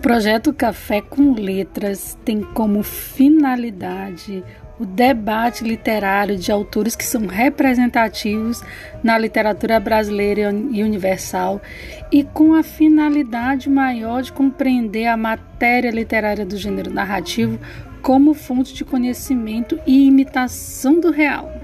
projeto Café com Letras tem como finalidade o debate literário de autores que são representativos na literatura brasileira e universal e com a finalidade maior de compreender a matéria literária do gênero narrativo como fonte de conhecimento e imitação do real.